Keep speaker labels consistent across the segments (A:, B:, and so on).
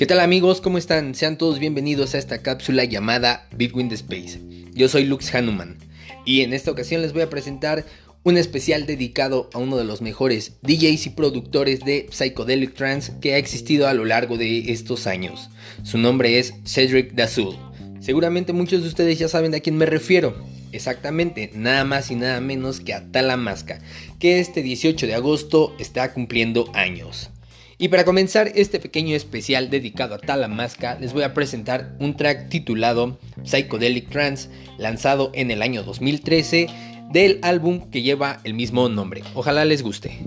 A: ¿Qué tal amigos? ¿Cómo están? Sean todos bienvenidos a esta cápsula llamada Bitwind Space. Yo soy Lux Hanuman y en esta ocasión les voy a presentar un especial dedicado a uno de los mejores DJs y productores de Psychedelic Trance que ha existido a lo largo de estos años. Su nombre es Cedric Dazul. Seguramente muchos de ustedes ya saben a quién me refiero. Exactamente, nada más y nada menos que a Talamasca, que este 18 de agosto está cumpliendo años. Y para comenzar este pequeño especial dedicado a Talamasca, les voy a presentar un track titulado Psychedelic Trance, lanzado en el año 2013 del álbum que lleva el mismo nombre. Ojalá les guste.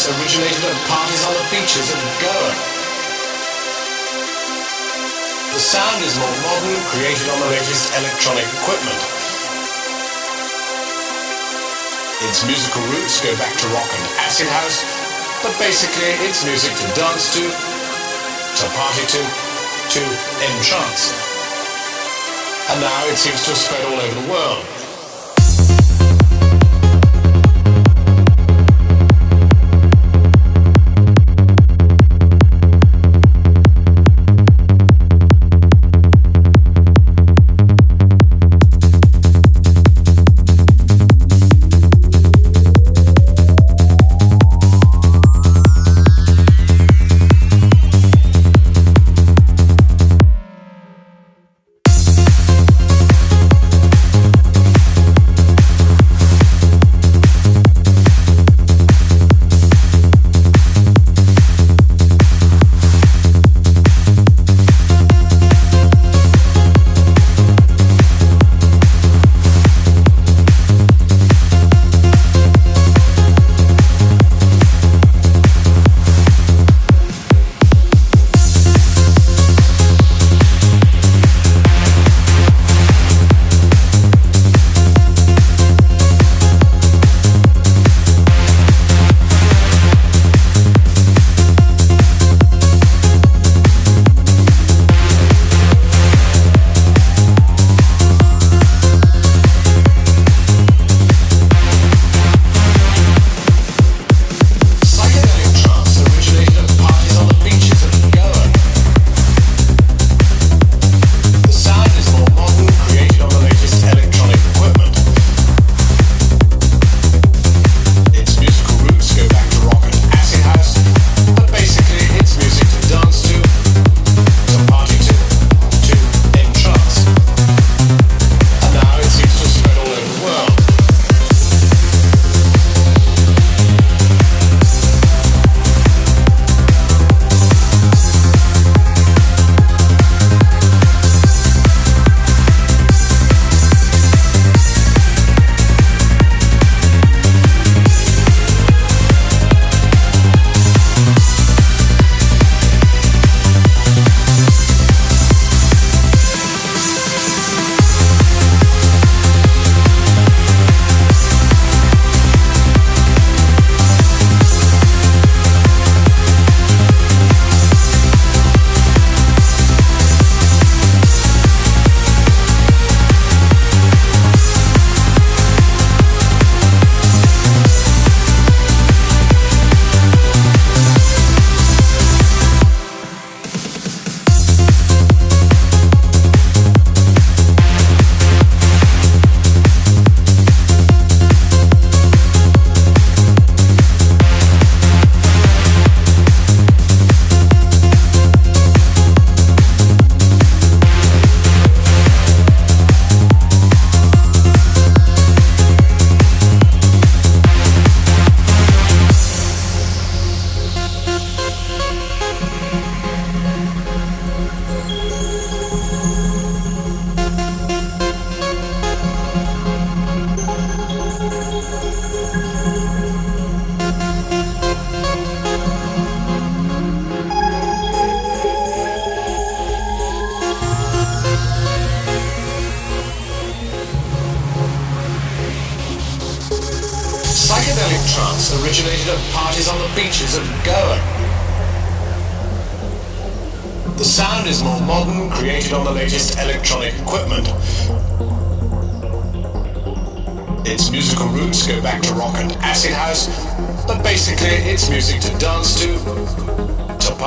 B: Trance originated at parties on the beaches of Goa. The sound is more modern, created on the latest electronic equipment. Its musical roots go back to rock and acid house, but basically it's music to dance to, to party to, to entrance. And now it seems to have spread all over the world.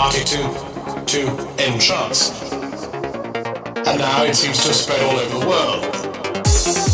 B: Party to, to entrance. And now it seems to spread all over the world.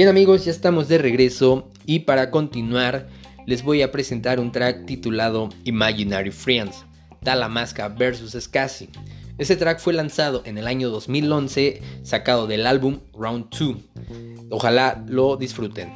A: Bien amigos, ya estamos de regreso y para continuar les voy a presentar un track titulado Imaginary Friends, Talamasca vs. Scassi. Este track fue lanzado en el año 2011, sacado del álbum Round 2. Ojalá lo disfruten.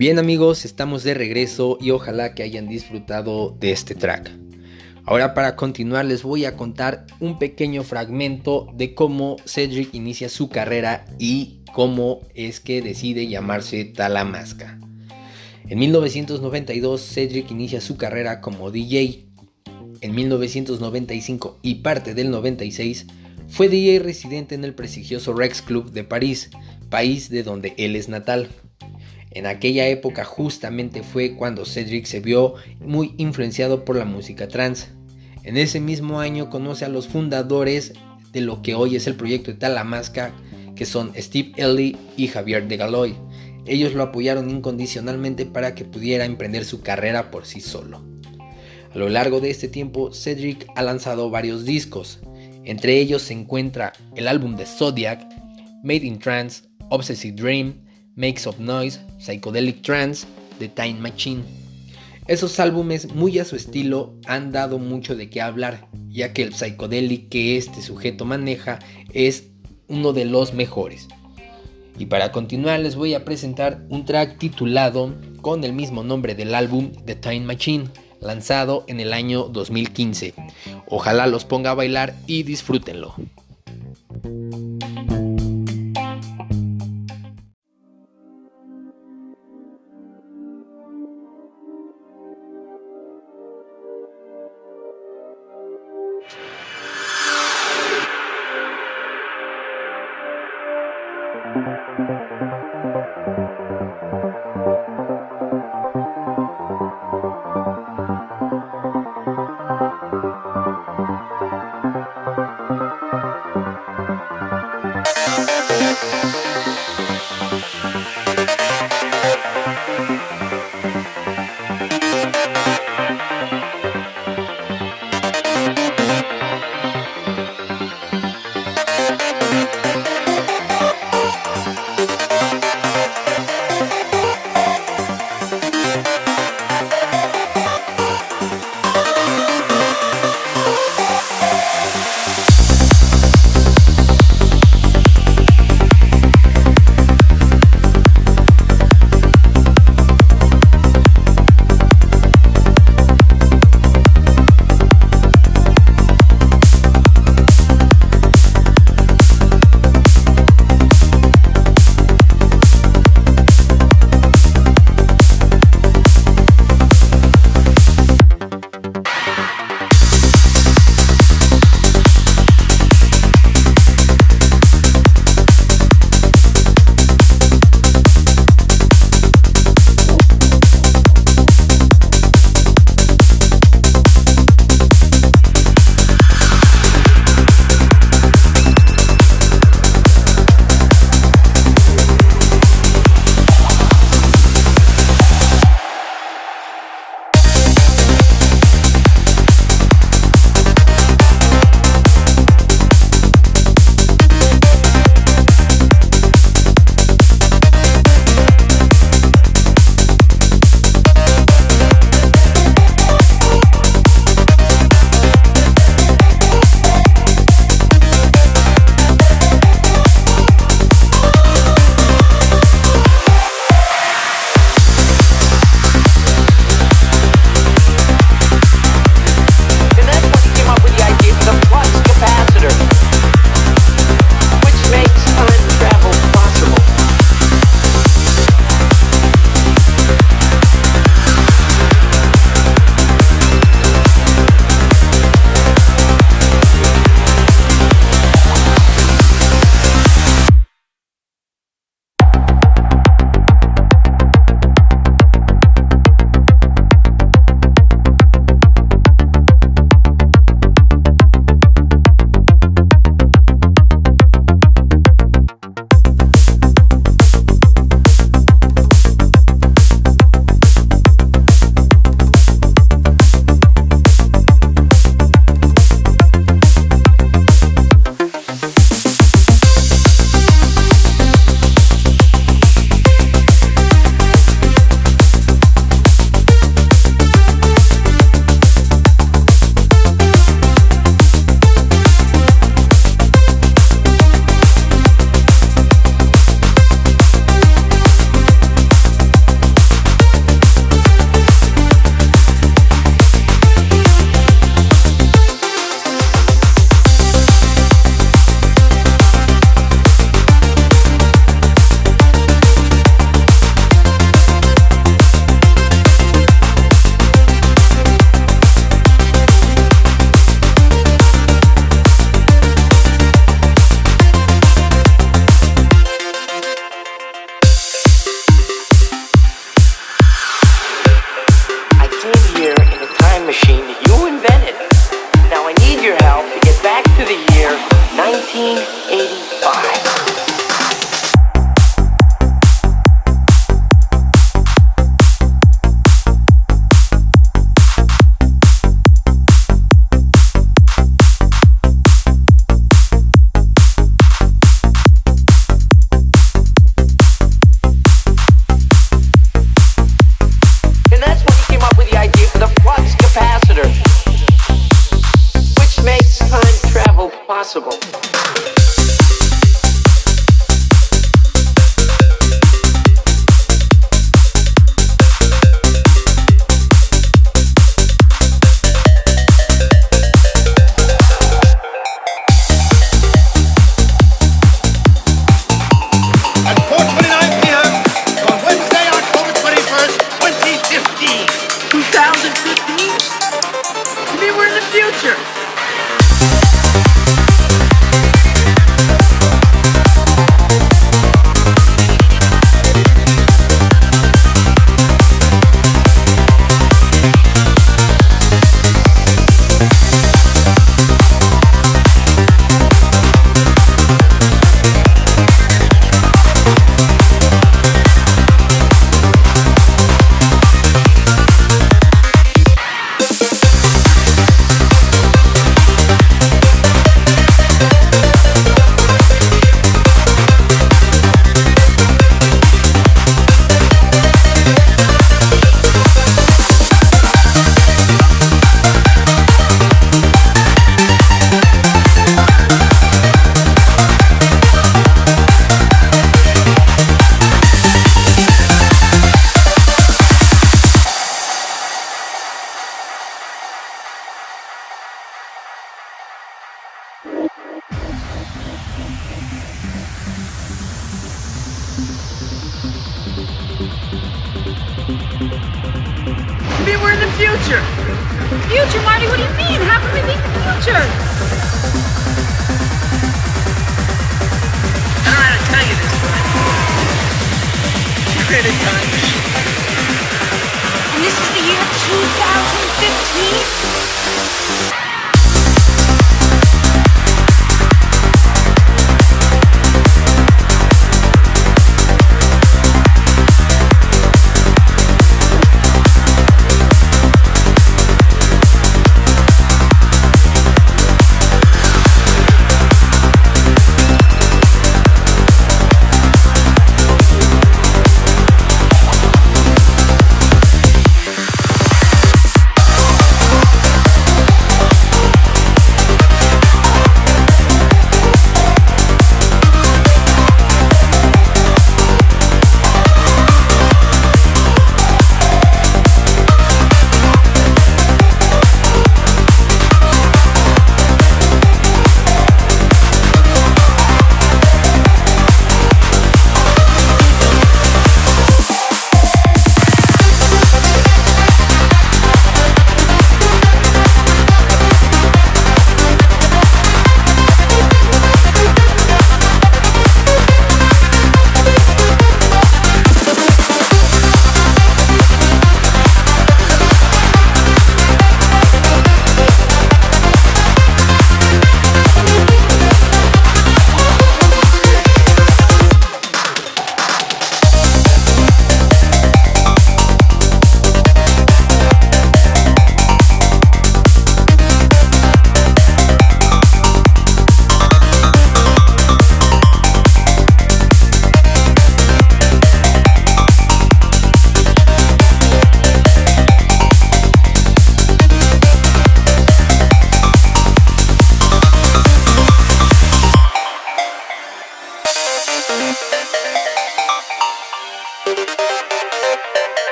A: Bien amigos, estamos de regreso y ojalá que hayan disfrutado de este track. Ahora para continuar les voy a contar un pequeño fragmento de cómo Cedric inicia su carrera y cómo es que decide llamarse Talamasca. En 1992 Cedric inicia su carrera como DJ. En 1995 y parte del 96 fue DJ residente en el prestigioso Rex Club de París, país de donde él es natal. En aquella época justamente fue cuando Cedric se vio muy influenciado por la música trance. En ese mismo año conoce a los fundadores de lo que hoy es el proyecto de Talamasca, que son Steve Ellie y Javier de Galoy. Ellos lo apoyaron incondicionalmente para que pudiera emprender su carrera por sí solo. A lo largo de este tiempo, Cedric ha lanzado varios discos. Entre ellos se encuentra el álbum de Zodiac, Made in Trance, Obsessive Dream, Makes of Noise, Psychedelic Trance, The Time Machine. Esos álbumes muy a su estilo han dado mucho de qué hablar, ya que el psychedelic que este sujeto maneja es uno de los mejores. Y para continuar les voy a presentar un track titulado con el mismo nombre del álbum The Time Machine, lanzado en el año 2015. Ojalá los ponga a bailar y disfrútenlo.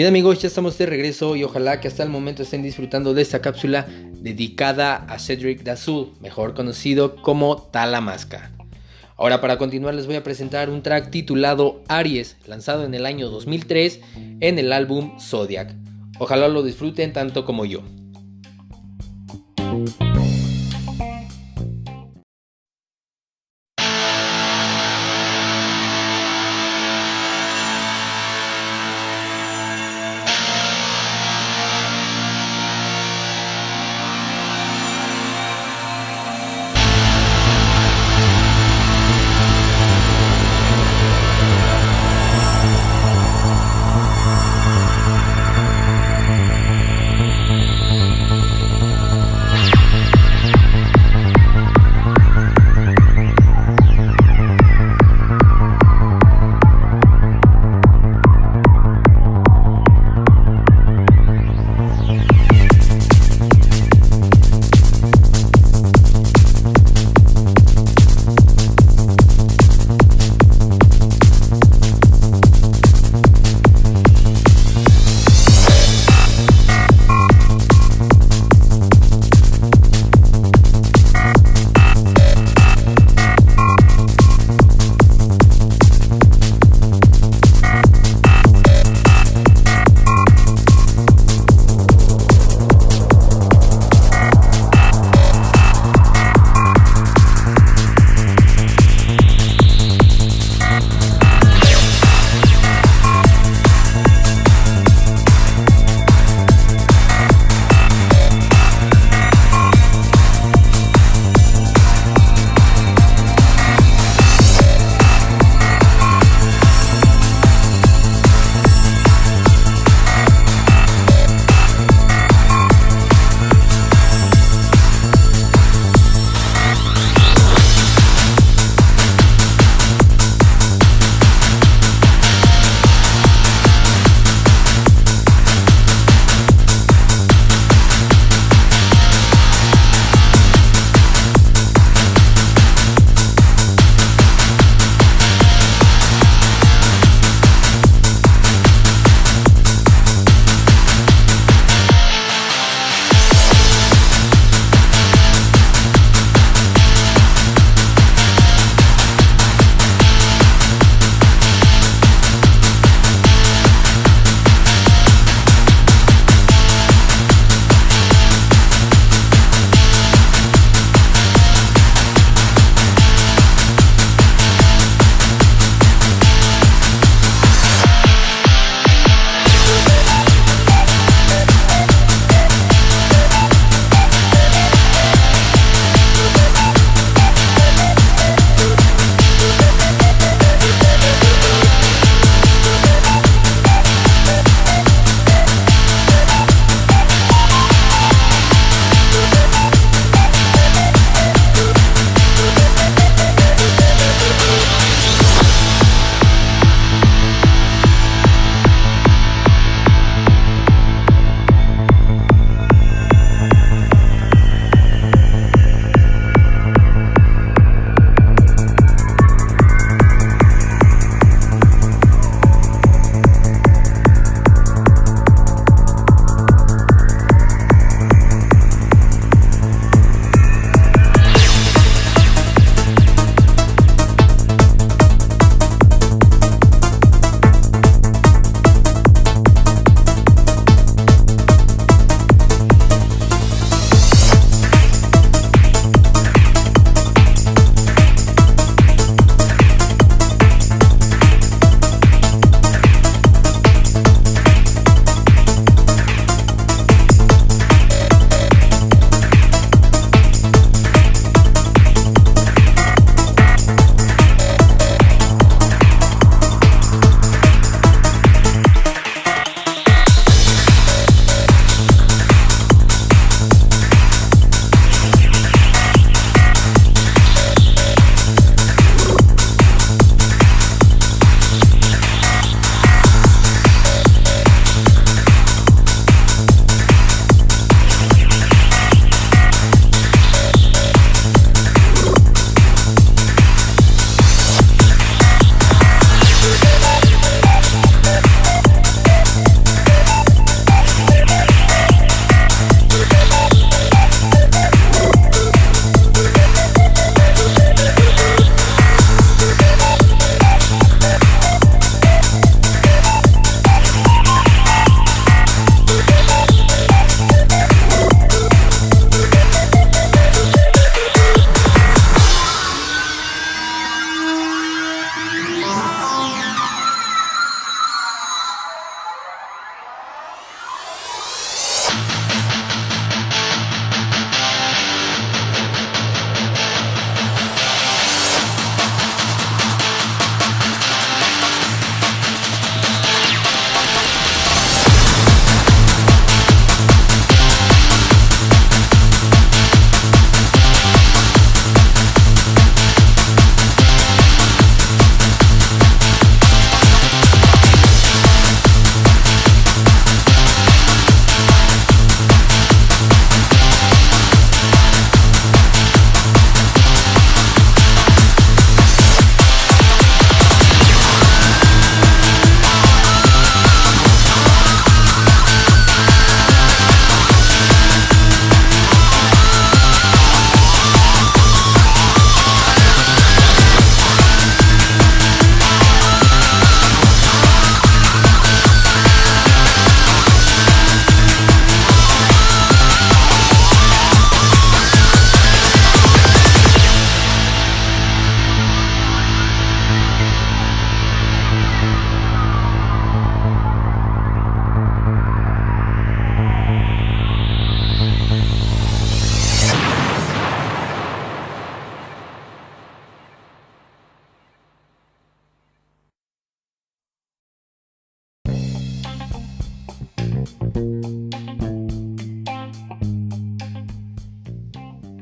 A: Bien amigos, ya estamos de regreso y ojalá que hasta el momento estén disfrutando de esta cápsula dedicada a Cedric Dazul, mejor conocido como Talamasca. Ahora para continuar les voy a presentar un track titulado Aries, lanzado en el año 2003 en el álbum Zodiac. Ojalá lo disfruten tanto como yo.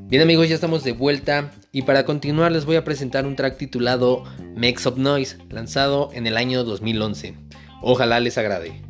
A: Bien amigos, ya estamos de vuelta y para continuar les voy a presentar un track titulado Makes Up Noise, lanzado en el año 2011. Ojalá les agrade.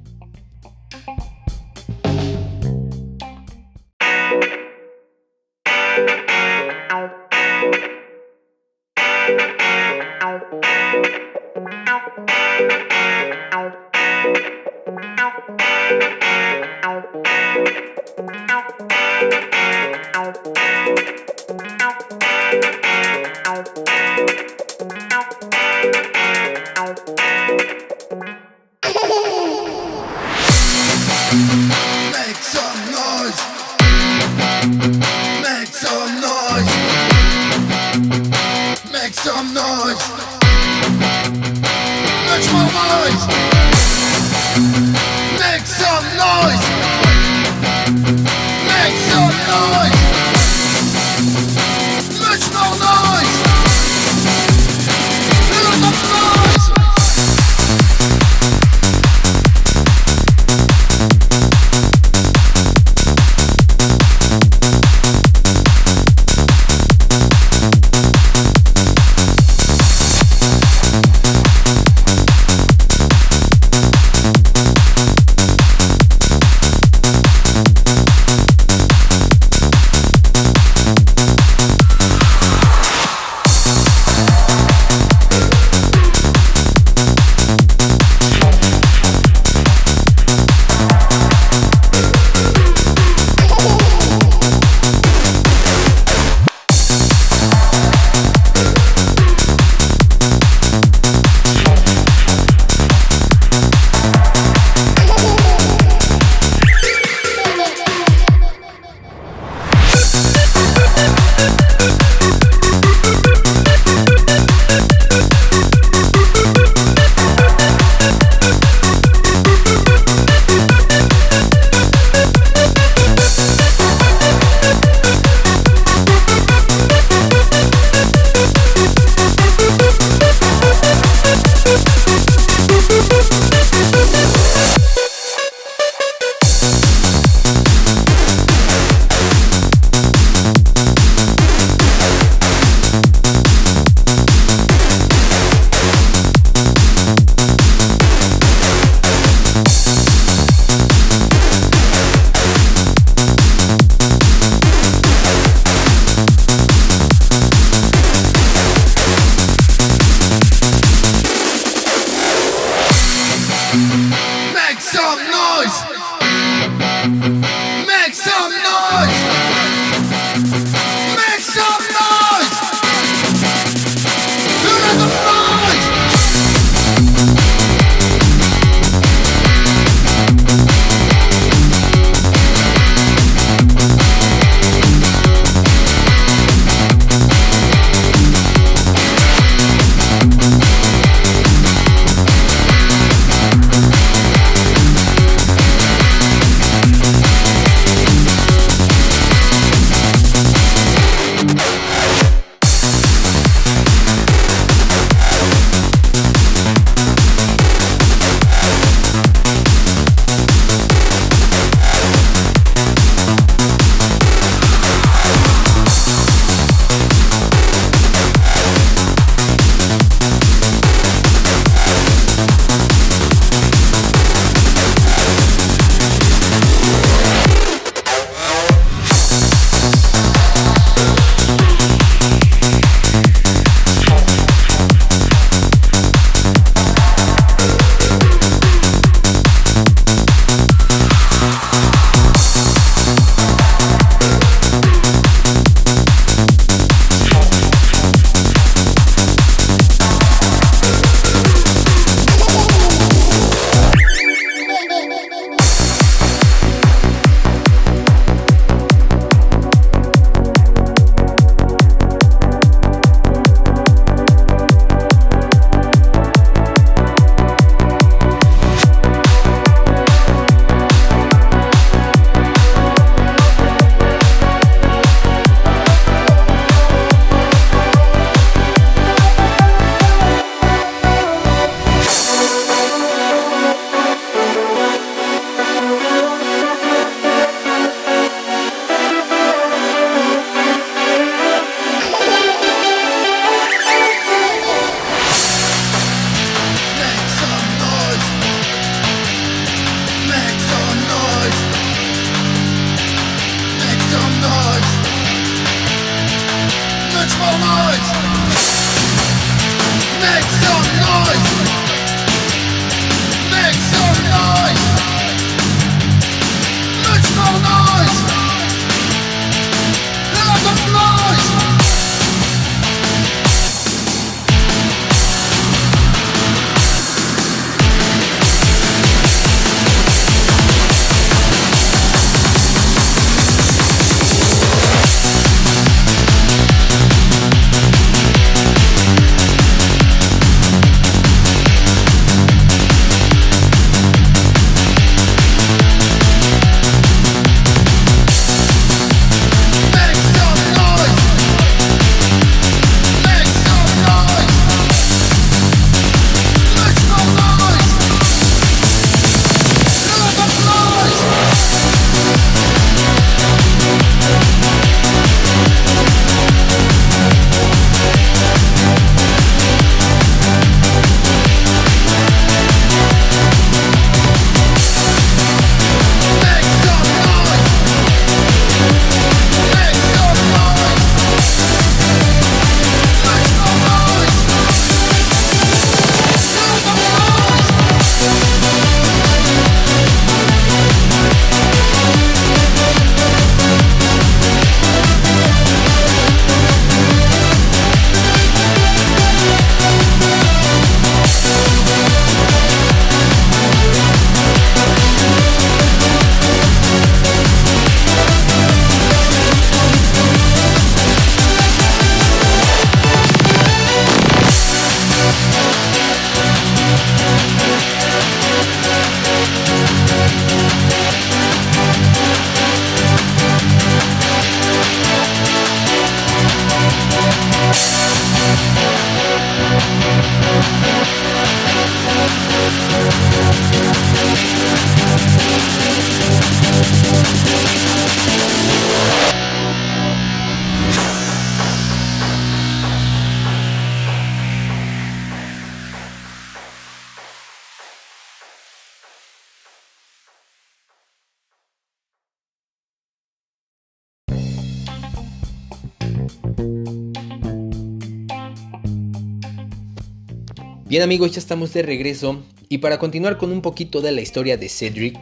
A: Bien amigos, ya estamos de regreso y para continuar con un poquito de la historia de Cedric,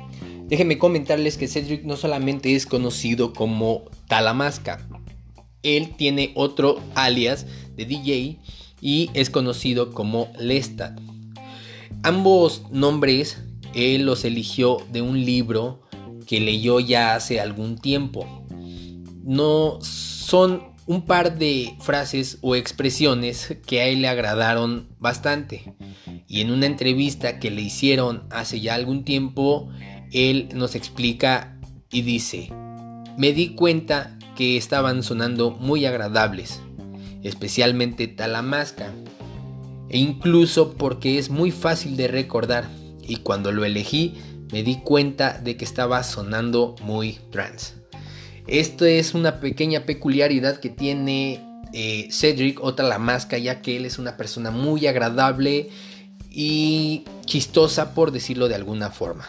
A: déjenme comentarles que Cedric no solamente es conocido como Talamasca, él tiene otro alias de DJ y es conocido como Lestat. Ambos nombres él los eligió de un libro que leyó ya hace algún tiempo. No son un par de frases o expresiones que a él le agradaron bastante. Y en una entrevista que le hicieron hace ya algún tiempo, él nos explica y dice, me di cuenta que estaban sonando muy agradables, especialmente Talamasca, e incluso porque es muy fácil de recordar, y cuando lo elegí me di cuenta de que estaba sonando muy trance. Esto es una pequeña peculiaridad que tiene eh, Cedric o Talamasca, ya que él es una persona muy agradable y chistosa, por decirlo de alguna forma.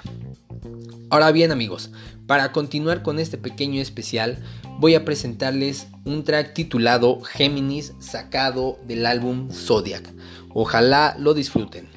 A: Ahora bien amigos, para continuar con este pequeño especial, voy a presentarles un track titulado Géminis sacado del álbum Zodiac. Ojalá lo disfruten.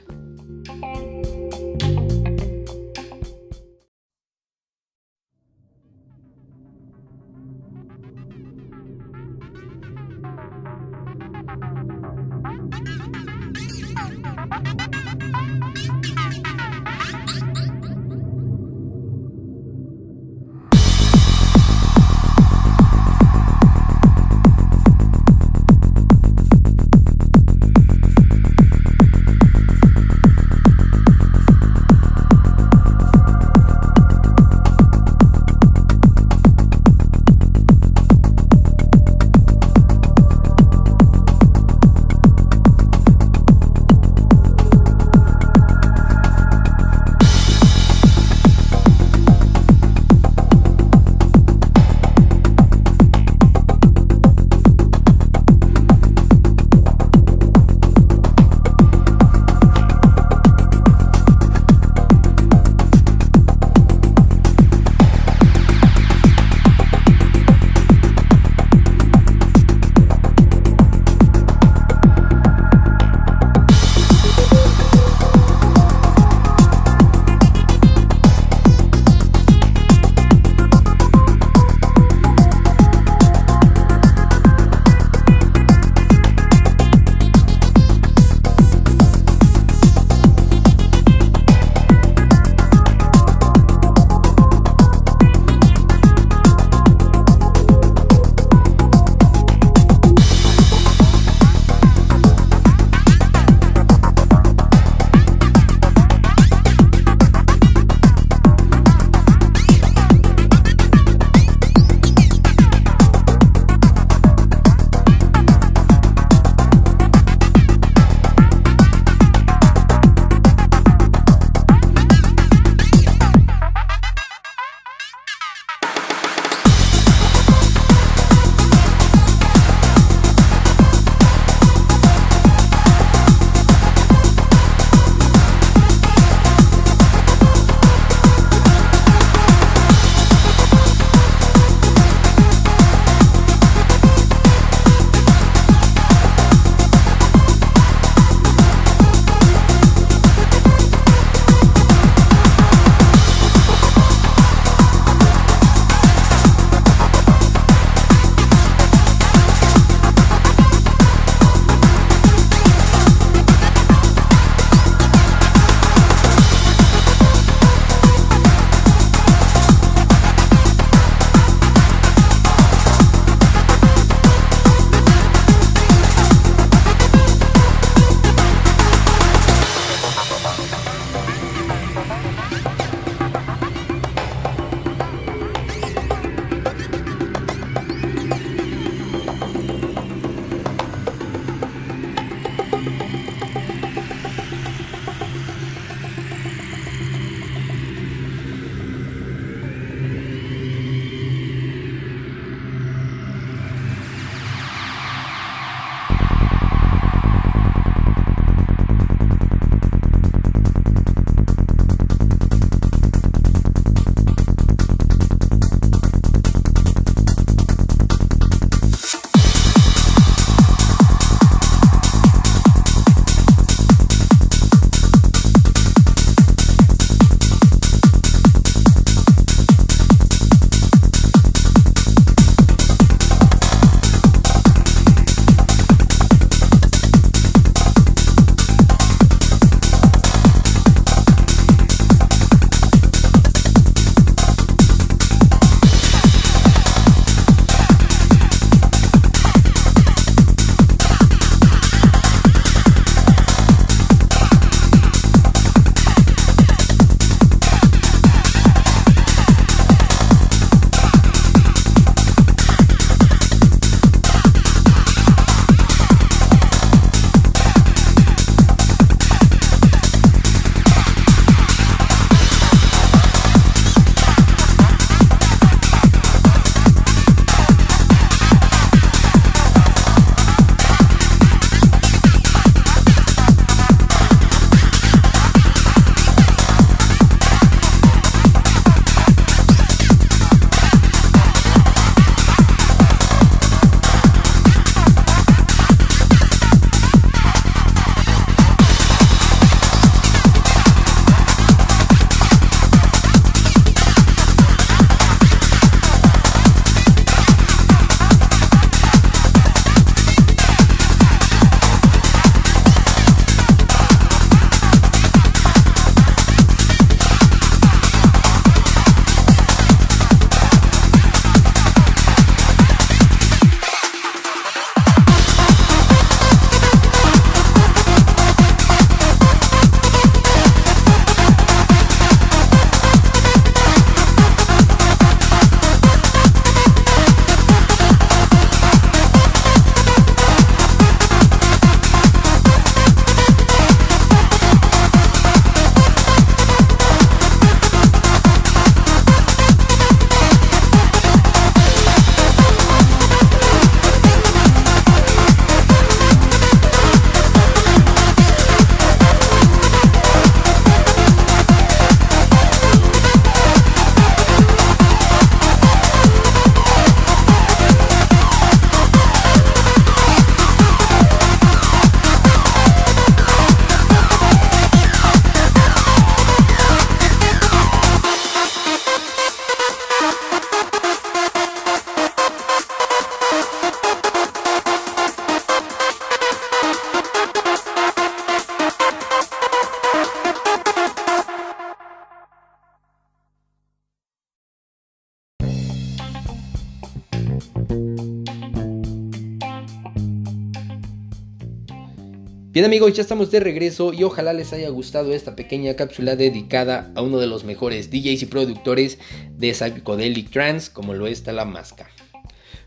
A: Bien amigos, ya estamos de regreso y ojalá les haya gustado esta pequeña cápsula dedicada a uno de los mejores DJs y productores de Psychedelic Trance como lo es Talamasca.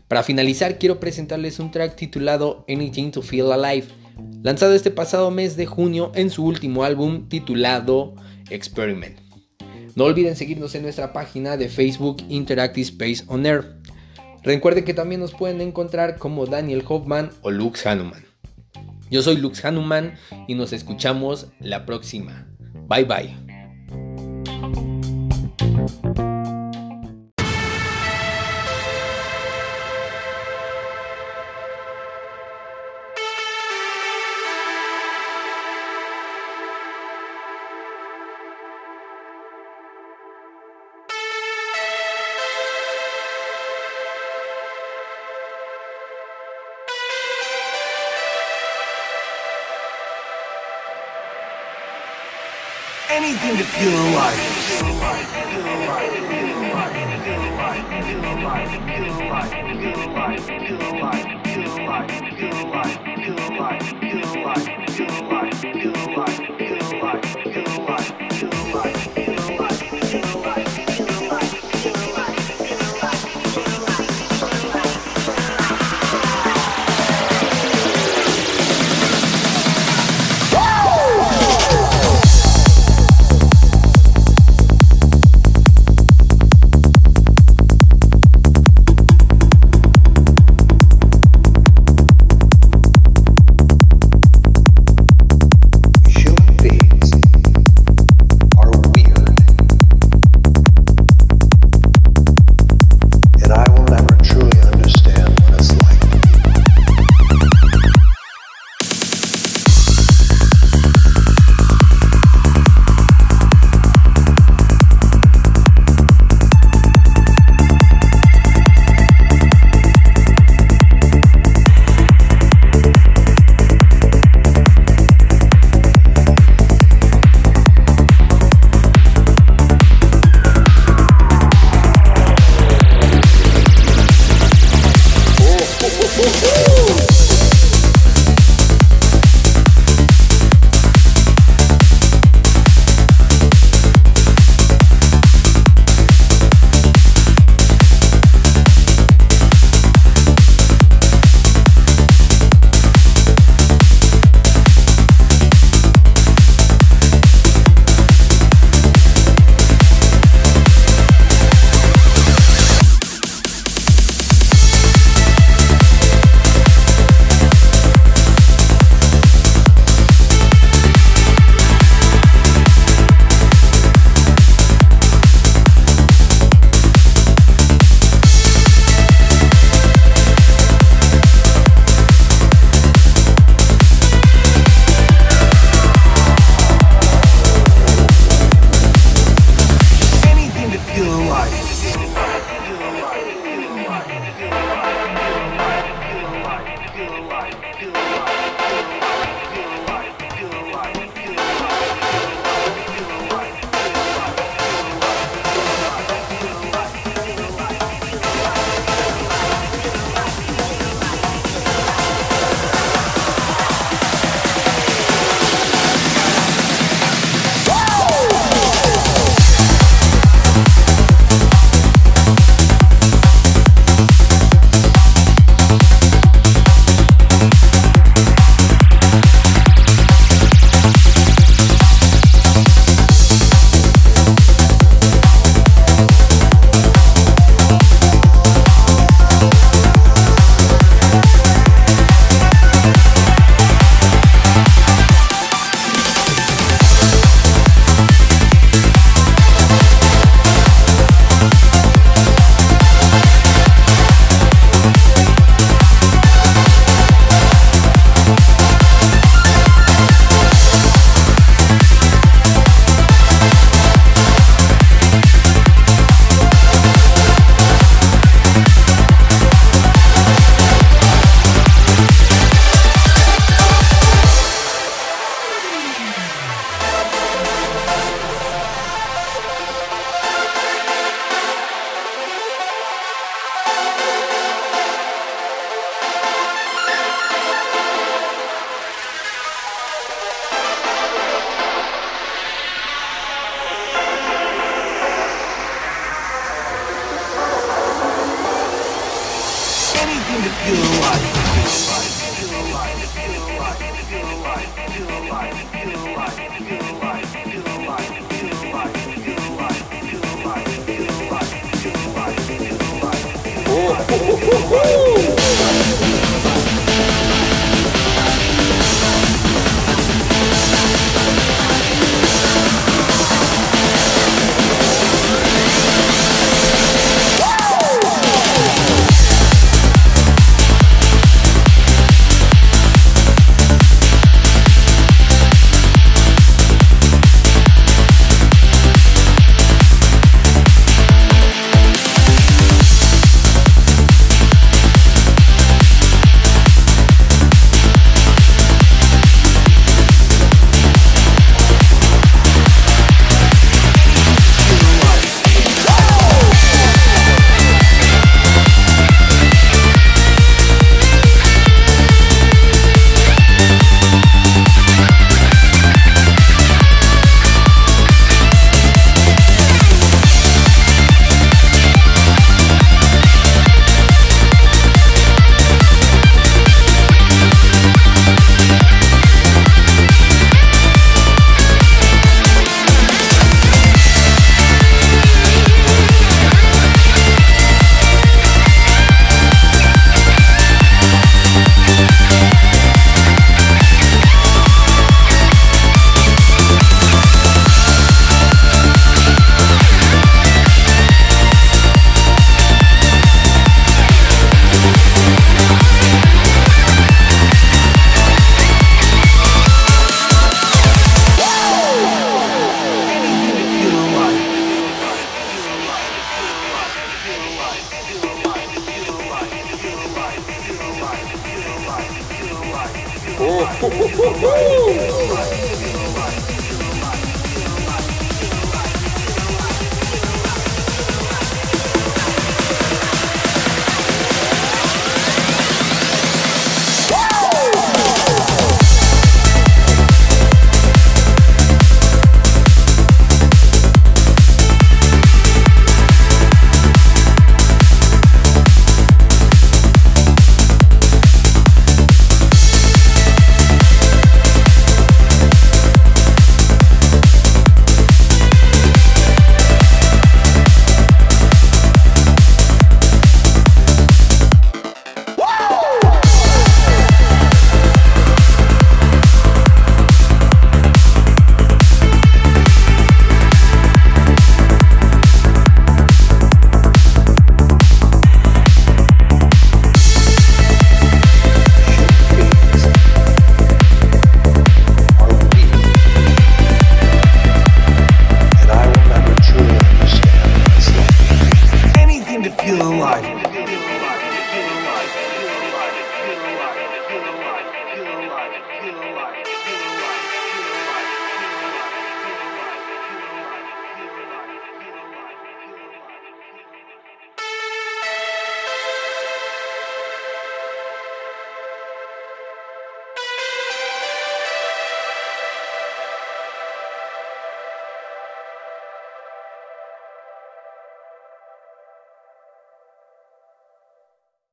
A: Para finalizar quiero presentarles un track titulado Anything to Feel Alive, lanzado este pasado mes de junio en su último álbum titulado Experiment. No olviden seguirnos en nuestra página de Facebook Interactive Space On Air. Recuerden que también nos pueden encontrar como Daniel Hoffman o Lux Hanuman. Yo soy Lux Hanuman y nos escuchamos la próxima. Bye bye.
C: Anything to feel alive. Sure.